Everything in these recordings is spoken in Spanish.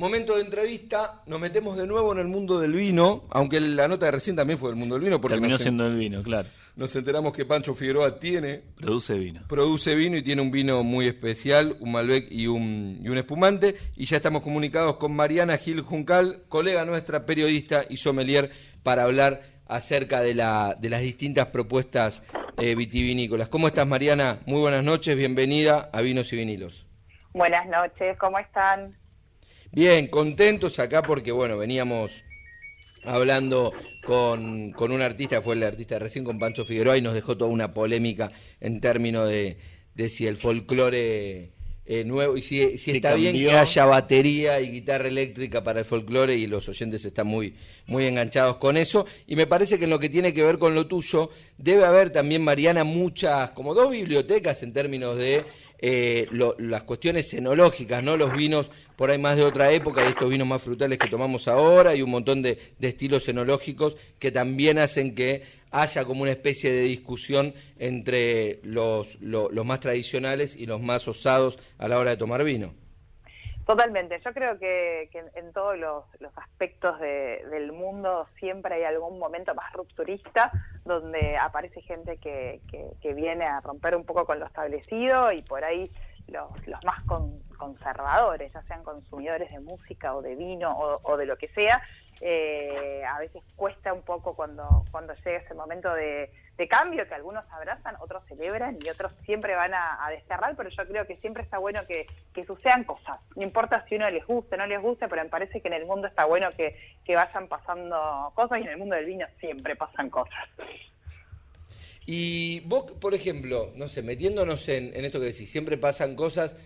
Momento de entrevista, nos metemos de nuevo en el mundo del vino, aunque la nota de recién también fue del mundo del vino. Porque Terminó siendo el vino, claro. Nos enteramos que Pancho Figueroa tiene... Produce vino. Produce vino y tiene un vino muy especial, un Malbec y un, y un espumante. Y ya estamos comunicados con Mariana Gil Juncal, colega nuestra, periodista y sommelier, para hablar acerca de, la, de las distintas propuestas eh, vitivinícolas. ¿Cómo estás, Mariana? Muy buenas noches, bienvenida a Vinos y Vinilos. Buenas noches, ¿cómo están? Bien, contentos acá porque, bueno, veníamos hablando con, con un artista, fue el artista recién con Pancho Figueroa y nos dejó toda una polémica en términos de, de si el folclore eh, nuevo y si, está bien que haya batería y guitarra eléctrica para el folclore y los oyentes están muy, muy enganchados con eso. Y me parece que en lo que tiene que ver con lo tuyo, debe haber también, Mariana, muchas, como dos bibliotecas en términos de eh, las cuestiones enológicas, ¿no? Los vinos por ahí más de otra época y estos vinos más frutales que tomamos ahora y un montón de, estilos enológicos que también hacen que haya como una especie de discusión entre los, los más tradicionales y los más osados a la hora de tomar vino. Totalmente, yo creo que, en todos los, aspectos del mundo siempre hay algún momento más rupturista donde aparece gente que, viene a romper un poco con lo establecido y por ahí los, más conservadores, ya sean consumidores de música o de vino o de lo que sea, eh, a veces cuesta un poco cuando, cuando llega ese momento de, cambio que algunos abrazan, otros celebran y otros siempre van a, desterrar, pero yo creo que siempre está bueno que, que sucedan cosas. No importa si uno les guste o no les guste, pero me parece que en el mundo está bueno que, que vayan pasando cosas y en el mundo del vino siempre pasan cosas. Y vos, por ejemplo, no sé, metiéndonos en, en esto que decís, siempre pasan cosas,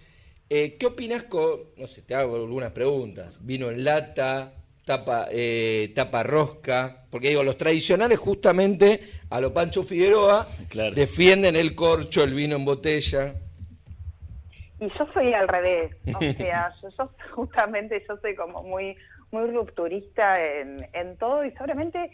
eh, ¿qué opinas con, no sé, te hago algunas preguntas, vino en lata, tapa, eh, tapa rosca, porque digo, los tradicionales justamente a lo Pancho Figueroa defienden el corcho, el vino en botella. Y yo soy al revés, o sea, yo, justamente yo soy como muy muy rupturista en, en todo y seguramente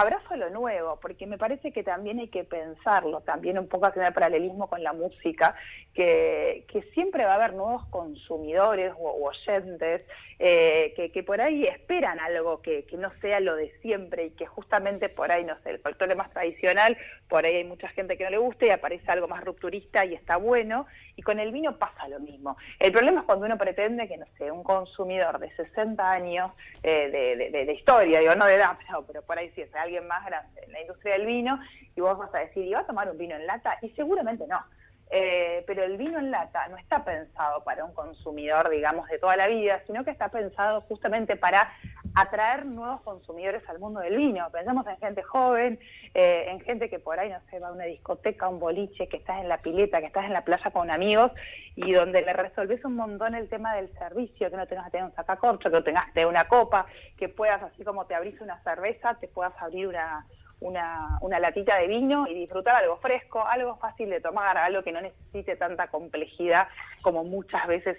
abrazo lo nuevo, porque me parece que también hay que pensarlo, también un poco hacer el paralelismo con la música, que, siempre va a haber nuevos consumidores o, oyentes eh, que, por ahí esperan algo que, no sea lo de siempre y que justamente por ahí, no sé, el folclore más tradicional, por ahí hay mucha gente que no le gusta y aparece algo más rupturista y está bueno, y con el vino pasa lo mismo. El problema es cuando uno pretende que, no sé, un consumidor de 60 años eh, de, historia, digo, no de edad, pero, pero por ahí sí es alguien más grande en la industria del vino, y vos vas a decir, ¿y a tomar un vino en lata? Y seguramente no. Eh, pero el vino en lata no está pensado para un consumidor, digamos, de toda la vida, sino que está pensado justamente para atraer nuevos consumidores al mundo del vino. Pensamos en gente joven, eh, en gente que por ahí, no sé, va a una discoteca, un boliche, que estás en la pileta, que estás en la playa con amigos y donde le resolves un montón el tema del servicio, que no tengas que tener un sacacorcho, que no tengas que tener una copa, que puedas, así como te abrís una cerveza, te puedas abrir una una, una latita de vino y disfrutar algo fresco, algo fácil de tomar, algo que no necesite tanta complejidad como muchas veces,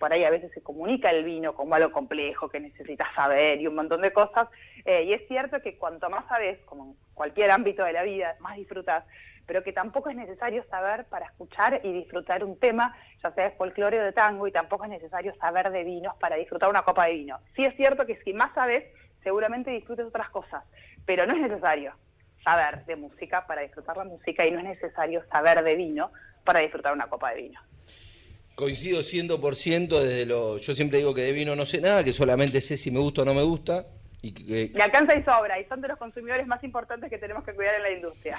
por ahí a veces se comunica el vino como algo complejo que necesitas saber y un montón de cosas. Eh, y es cierto que cuanto más sabes, como en cualquier ámbito de la vida, más disfrutas, pero que tampoco es necesario saber para escuchar y disfrutar un tema, ya sea de folclore o de tango, y tampoco es necesario saber de vinos para disfrutar una copa de vino. Sí es cierto que si más sabes, seguramente disfrutes otras cosas, pero no es necesario saber de música para disfrutar la música y no es necesario saber de vino para disfrutar una copa de vino. Coincido 100% desde lo... Yo siempre digo que de vino no sé nada, que solamente sé si me gusta o no me gusta. Y que... Le alcanza y sobra, y son de los consumidores más importantes que tenemos que cuidar en la industria.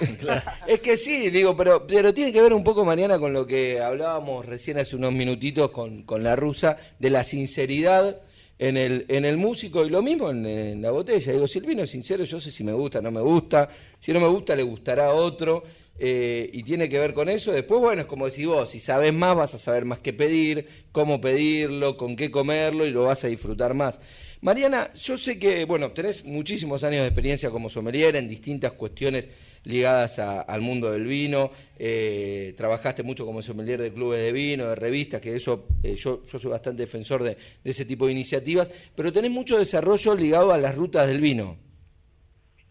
Es que sí, digo, pero, pero tiene que ver un poco, Mariana, con lo que hablábamos recién hace unos minutitos con, con la rusa, de la sinceridad en el, en el músico y lo mismo en, la botella. Digo, si sincero, yo sé si me gusta, no me gusta. Si no me gusta, le gustará a otro. Eh, y tiene que ver con eso. Después, bueno, es como decís vos, si sabes más, vas a saber más qué pedir, cómo pedirlo, con qué comerlo y lo vas a disfrutar más. Mariana, yo sé que, bueno, tenés muchísimos años de experiencia como sommelier en distintas cuestiones ligadas al mundo del vino, eh, trabajaste mucho como sommelier de clubes de vino, de revistas, que eso eh, yo, soy bastante defensor de, ese tipo de iniciativas, pero tenés mucho desarrollo ligado a las rutas del vino.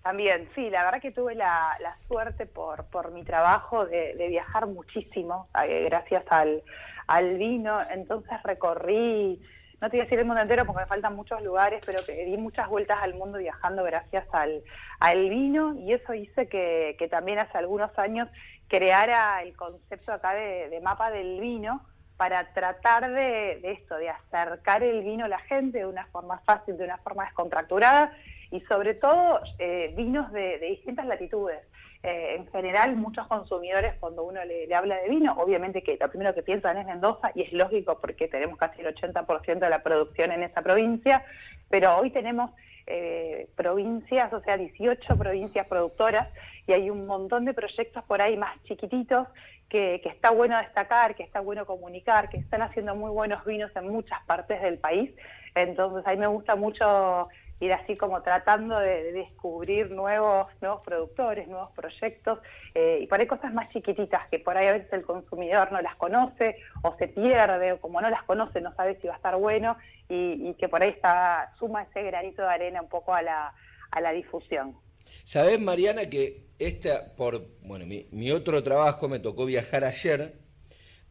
También, sí, la verdad que tuve la, suerte por, por mi trabajo de, viajar muchísimo, eh, gracias al, al vino, entonces recorrí no te voy a decir el mundo entero porque me faltan muchos lugares, pero que di muchas vueltas al mundo viajando gracias al, al vino y eso hice que, que también hace algunos años creara el concepto acá de, mapa del vino para tratar de, esto, de acercar el vino a la gente de una forma fácil, de una forma descontracturada y sobre todo eh, vinos de, distintas latitudes. Eh, en general, muchos consumidores cuando uno le, habla de vino, obviamente que lo primero que piensan es Mendoza y es lógico porque tenemos casi el 80% de la producción en esa provincia, pero hoy tenemos eh, provincias, o sea, 18 provincias productoras y hay un montón de proyectos por ahí más chiquititos que, que, está bueno destacar, que está bueno comunicar, que están haciendo muy buenos vinos en muchas partes del país. Entonces, ahí me gusta mucho ir así como tratando de, descubrir nuevos, nuevos productores, nuevos proyectos, eh, y por ahí cosas más chiquititas que por ahí a veces el consumidor no las conoce o se pierde, o como no las conoce no sabe si va a estar bueno, y, que por ahí está, suma ese granito de arena un poco a la, a la difusión. Sabes, Mariana, que esta, por bueno, mi, mi otro trabajo me tocó viajar ayer,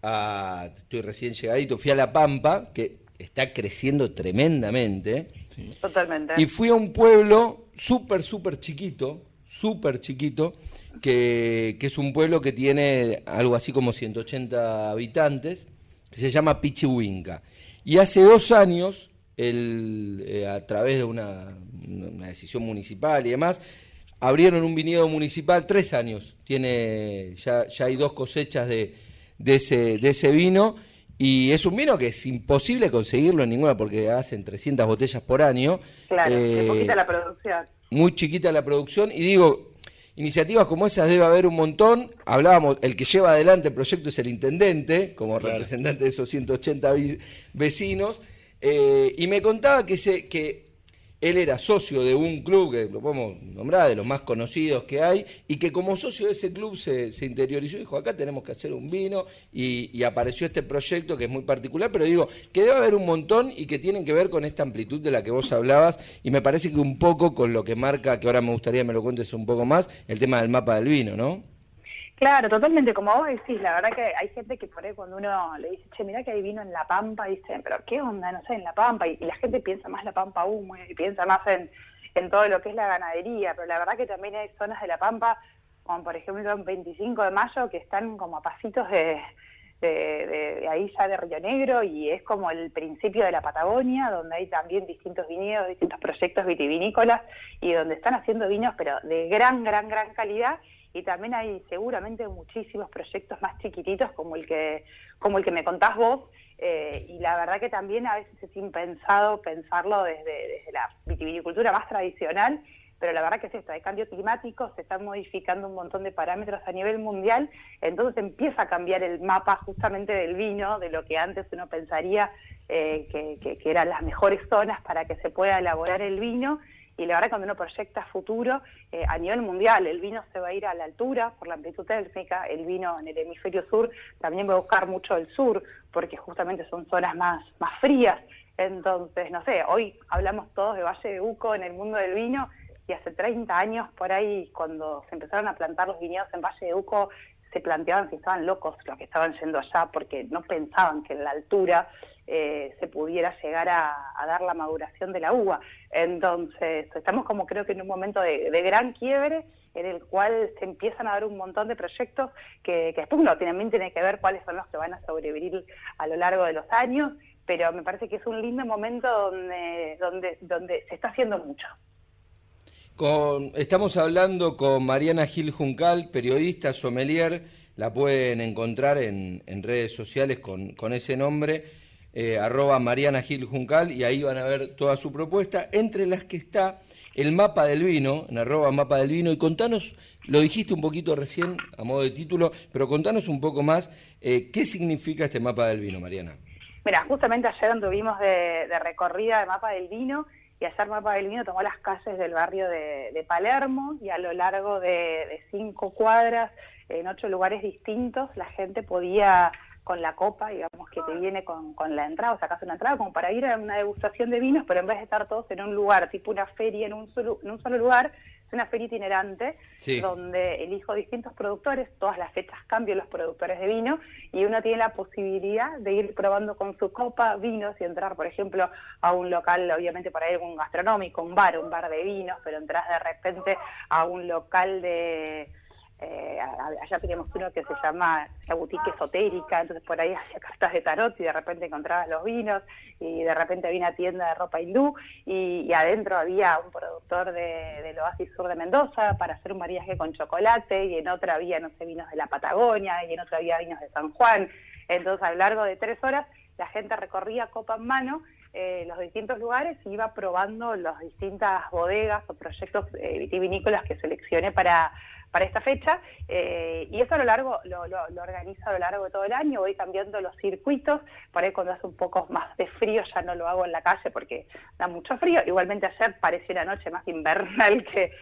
a, estoy recién llegadito, fui a La Pampa, que está creciendo tremendamente. Totalmente. Y fui a un pueblo súper, súper chiquito, súper chiquito, que, es un pueblo que tiene algo así como 180 habitantes, que se llama Pichihuinca. Y hace dos años, el, eh, a través de una, decisión municipal y demás, abrieron un viñedo municipal, tres años, tiene, ya, ya hay dos cosechas de, de, ese, de ese vino y es un vino que es imposible conseguirlo en ninguna porque hacen 300 botellas por año. Claro, eh, poquita la producción. Muy chiquita la producción. Y digo, iniciativas como esas debe haber un montón. Hablábamos, el que lleva adelante el proyecto es el intendente, como representante de esos 180 vecinos. Eh, y me contaba que, se, que él era socio de un club que lo podemos nombrar, de los más conocidos que hay, y que como socio de ese club se, interiorizó y dijo, acá tenemos que hacer un vino, y, apareció este proyecto que es muy particular, pero digo, que debe haber un montón y que tienen que ver con esta amplitud de la que vos hablabas, y me parece que un poco con lo que marca, que ahora me gustaría me lo cuentes un poco más, el tema del mapa del vino, ¿no? Claro, totalmente, como vos decís, la verdad que hay gente que por ahí cuando uno le dice, che, mira que hay vino en La Pampa, dicen, pero ¿qué onda? No sé, en La Pampa, y, la gente piensa más La Pampa humo y piensa más en, en todo lo que es la ganadería, pero la verdad que también hay zonas de La Pampa, como por ejemplo en 25 de mayo, que están como a pasitos de, de, ahí ya de Río Negro y es como el principio de la Patagonia, donde hay también distintos viñedos, distintos proyectos vitivinícolas y donde están haciendo vinos, pero de gran, gran, gran calidad y también hay seguramente muchísimos proyectos más chiquititos como el que como el que me contás vos eh, y la verdad que también a veces es impensado pensarlo desde, desde la vitivinicultura más tradicional pero la verdad que es esto, hay cambio climático, se están modificando un montón de parámetros a nivel mundial, entonces empieza a cambiar el mapa justamente del vino, de lo que antes uno pensaría eh, que, que, que, eran las mejores zonas para que se pueda elaborar el vino, y la verdad cuando uno proyecta futuro eh, a nivel mundial, el vino se va a ir a la altura por la amplitud térmica, el vino en el hemisferio sur también va a buscar mucho el sur, porque justamente son zonas más, más frías. Entonces, no sé, hoy hablamos todos de Valle de Uco en el mundo del vino y hace 30 años por ahí, cuando se empezaron a plantar los viñedos en Valle de Uco, planteaban si estaban locos los que estaban yendo allá porque no pensaban que en la altura eh, se pudiera llegar a, dar la maduración de la uva. Entonces, estamos como creo que en un momento de, gran quiebre en el cual se empiezan a dar un montón de proyectos que, que después uno también tiene que ver cuáles son los que van a sobrevivir a lo largo de los años, pero me parece que es un lindo momento donde, donde, donde se está haciendo mucho. Con, estamos hablando con Mariana Gil Juncal, periodista, sommelier, la pueden encontrar en, redes sociales con, ese nombre eh, arroba Mariana Gil Juncal, y ahí van a ver toda su propuesta, entre las que está el mapa del vino, en arroba mapa del vino, y contanos, lo dijiste un poquito recién a modo de título, pero contanos un poco más, eh, ¿qué significa este mapa del vino, Mariana? Mira, justamente ayer anduvimos de, recorrida de mapa del vino, y ayer Mapa del Vino tomó las calles del barrio de, Palermo y a lo largo de, de, cinco cuadras, en ocho lugares distintos, la gente podía con la copa, digamos, que te viene con, con la entrada, o sacas una entrada como para ir a una degustación de vinos, pero en vez de estar todos en un lugar, tipo una feria en un solo, en un solo lugar, es una feria itinerante donde elijo distintos productores, todas las fechas cambio los productores de vino y uno tiene la posibilidad de ir probando con su copa vinos y entrar, por ejemplo, a un local, obviamente para ir a un gastronómico, un bar, un bar de vinos, pero entras de repente a un local de eh, allá teníamos uno que se llama la boutique esotérica, entonces por ahí hacía cartas de tarot y de repente encontrabas los vinos y de repente había una tienda de ropa hindú y, adentro había un productor de, del Oasis Sur de Mendoza para hacer un mariaje con chocolate y en otra había, no sé, vinos de la Patagonia y en otra había vinos de San Juan. Entonces a lo largo de tres horas la gente recorría copa en mano eh, los distintos lugares y iba probando las distintas bodegas o proyectos eh, vitivinícolas que seleccioné para para esta fecha eh, y eso a lo largo lo, lo, organizo a lo largo de todo el año, voy cambiando los circuitos, por ahí cuando hace un poco más de frío ya no lo hago en la calle porque da mucho frío, igualmente ayer pareció una noche más invernal que,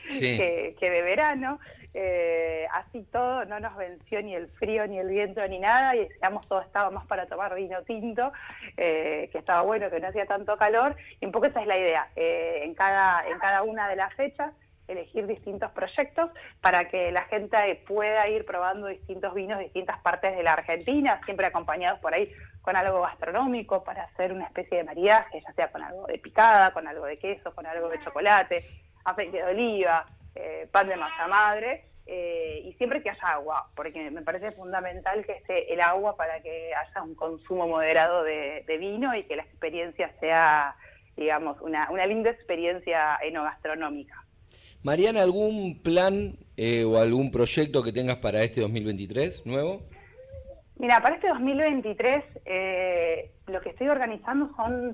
que, de verano, eh, así todo no nos venció ni el frío ni el viento ni nada y digamos todo estaba más para tomar vino tinto, eh, que estaba bueno, que no hacía tanto calor y un poco esa es la idea, en, cada, en cada una de las fechas elegir distintos proyectos para que la gente pueda ir probando distintos vinos de distintas partes de la Argentina, siempre acompañados por ahí con algo gastronómico para hacer una especie de maridaje, ya sea con algo de picada, con algo de queso, con algo de chocolate, aceite de oliva, eh, pan de masa madre. Eh, y siempre que haya agua, porque me parece fundamental que esté el agua para que haya un consumo moderado de, vino y que la experiencia sea, digamos, una, una linda experiencia enogastronómica. Mariana, ¿algún plan eh, o algún proyecto que tengas para este 2023 nuevo? Mira, para este 2023 eh, lo que estoy organizando son,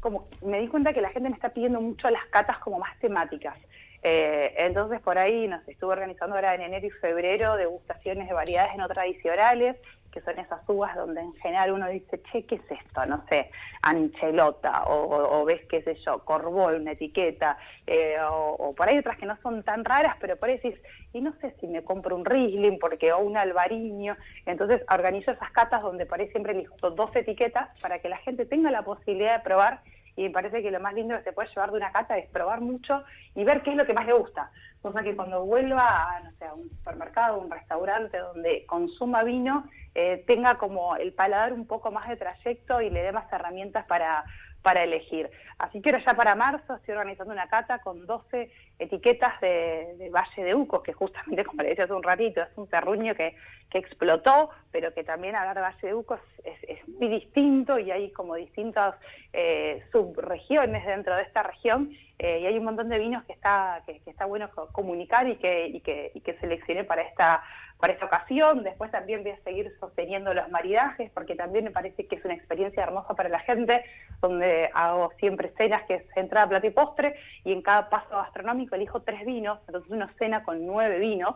como me di cuenta que la gente me está pidiendo mucho las catas como más temáticas. Eh, entonces por ahí nos estuve organizando ahora en enero y febrero degustaciones de variedades no tradicionales que son esas uvas donde en general uno dice, che, ¿qué es esto? No sé, anchelota, o, ves, qué sé yo, corbol, una etiqueta, eh, o, por ahí otras que no son tan raras, pero por ahí decís, y no sé si me compro un Riesling porque o un albariño. Entonces organizo esas catas donde por ahí siempre listo dos etiquetas para que la gente tenga la posibilidad de probar y me parece que lo más lindo que se puede llevar de una cata es probar mucho y ver qué es lo que más le gusta. Cosa que cuando vuelva a, no sé, a un supermercado, un restaurante donde consuma vino, eh, tenga como el paladar un poco más de trayecto y le dé más herramientas para, para elegir. Así que ahora ya para marzo estoy organizando una cata con 12 etiquetas de, Valle de Ucos, que justamente, como le decía hace un ratito, es un terruño que, que explotó, pero que también hablar de Valle de Ucos es, muy distinto y hay como distintas eh, subregiones dentro de esta región eh, y hay un montón de vinos que está, que, está bueno comunicar y que, y que, y que seleccioné para esta para esta ocasión. Después también voy a seguir sosteniendo los maridajes, porque también me parece que es una experiencia hermosa para la gente, donde hago siempre cenas que es entrada, plato y postre, y en cada paso gastronómico elijo tres vinos, entonces uno cena con nueve vinos,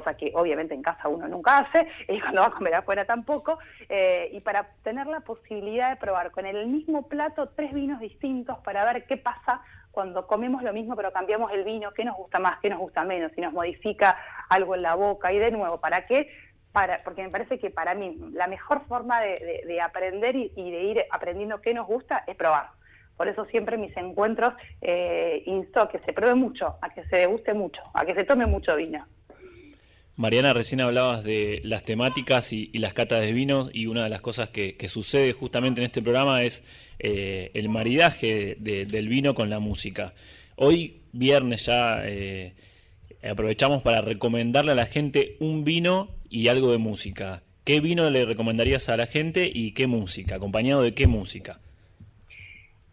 cosa que obviamente en casa uno nunca hace, y cuando va a comer afuera tampoco, eh, y para tener la posibilidad de probar con el mismo plato tres vinos distintos para ver qué pasa cuando comemos lo mismo pero cambiamos el vino, qué nos gusta más, qué nos gusta menos, si nos modifica algo en la boca y de nuevo, ¿para qué? Para, porque me parece que para mí la mejor forma de, aprender y, de ir aprendiendo qué nos gusta es probar. Por eso siempre mis encuentros eh, insto a que se pruebe mucho, a que se deguste mucho, a que se tome mucho vino. Mariana, recién hablabas de las temáticas y, las catas de vinos y una de las cosas que, sucede justamente en este programa es eh, el maridaje del vino con la música. Hoy, viernes ya, eh, aprovechamos para recomendarle a la gente un vino y algo de música. ¿Qué vino le recomendarías a la gente y qué música? ¿Acompañado de qué música?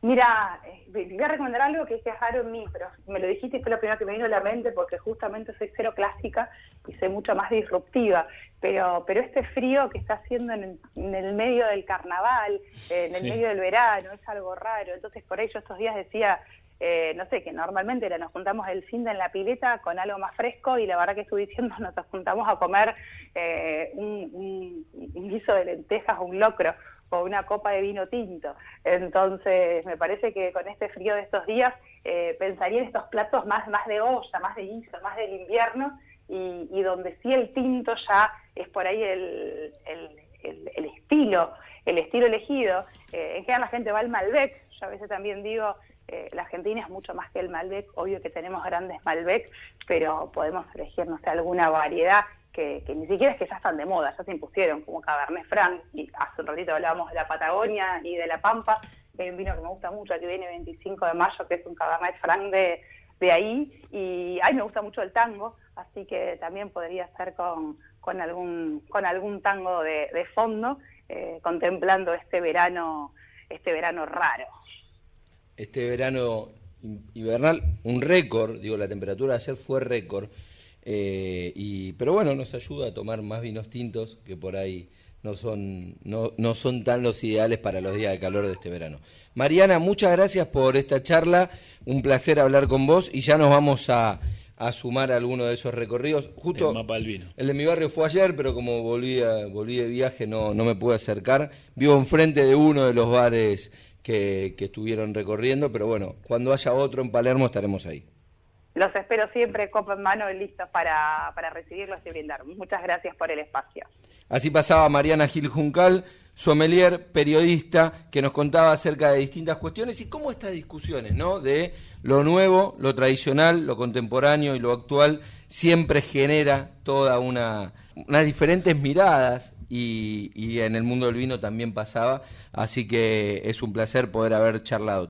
Mira, voy a recomendar algo que es viajar en mí, pero me lo dijiste y fue lo primero que me vino a la mente porque justamente soy cero clásica y soy mucho más disruptiva. Pero, pero este frío que está haciendo en el, medio del carnaval, en el medio del verano, es algo raro. Entonces, por ello estos días decía, eh, no sé, que normalmente nos juntamos el fin de en la pileta con algo más fresco y la verdad que estoy diciendo, nos juntamos a comer eh, un, un guiso de lentejas, un locro o una copa de vino tinto. Entonces, me parece que con este frío de estos días eh, pensaría en estos platos más, más de olla, más de guiso, más del invierno, y, donde sí el tinto ya es por ahí el, el, estilo, el estilo elegido. Eh, en general la gente va al Malbec, yo a veces también digo eh, la Argentina es mucho más que el Malbec, obvio que tenemos grandes Malbec, pero podemos elegir, no sé, alguna variedad que, ni siquiera es que ya están de moda, ya se impusieron, como Cabernet Franc, y hace un ratito hablábamos de la Patagonia y de la Pampa, hay un vino que me gusta mucho, que viene 25 de mayo, que es un Cabernet Franc de, de ahí, y a mí me gusta mucho el tango, así que también podría ser con, con, algún, con algún tango de, de fondo, eh, contemplando este verano, este verano raro. Este verano invernal, un récord, digo, la temperatura de ayer fue récord, eh, y, pero bueno, nos ayuda a tomar más vinos tintos que por ahí no son, no, no son tan los ideales para los días de calor de este verano. Mariana, muchas gracias por esta charla, un placer hablar con vos y ya nos vamos a, sumar a alguno de esos recorridos. Justo el mapa del vino. El de mi barrio fue ayer, pero como volví, volví de viaje no, no me pude acercar. Vivo enfrente de uno de los bares que, que estuvieron recorriendo, pero bueno, cuando haya otro en Palermo estaremos ahí. Los espero siempre, copa en mano listos para, para recibirlos y brindar. Muchas gracias por el espacio. Así pasaba Mariana Gil Juncal, sommelier, periodista, que nos contaba acerca de distintas cuestiones y cómo estas discusiones, ¿no? De lo nuevo, lo tradicional, lo contemporáneo y lo actual siempre genera toda una unas diferentes miradas y, y en el mundo del vino también pasaba, así que es un placer poder haber charlado.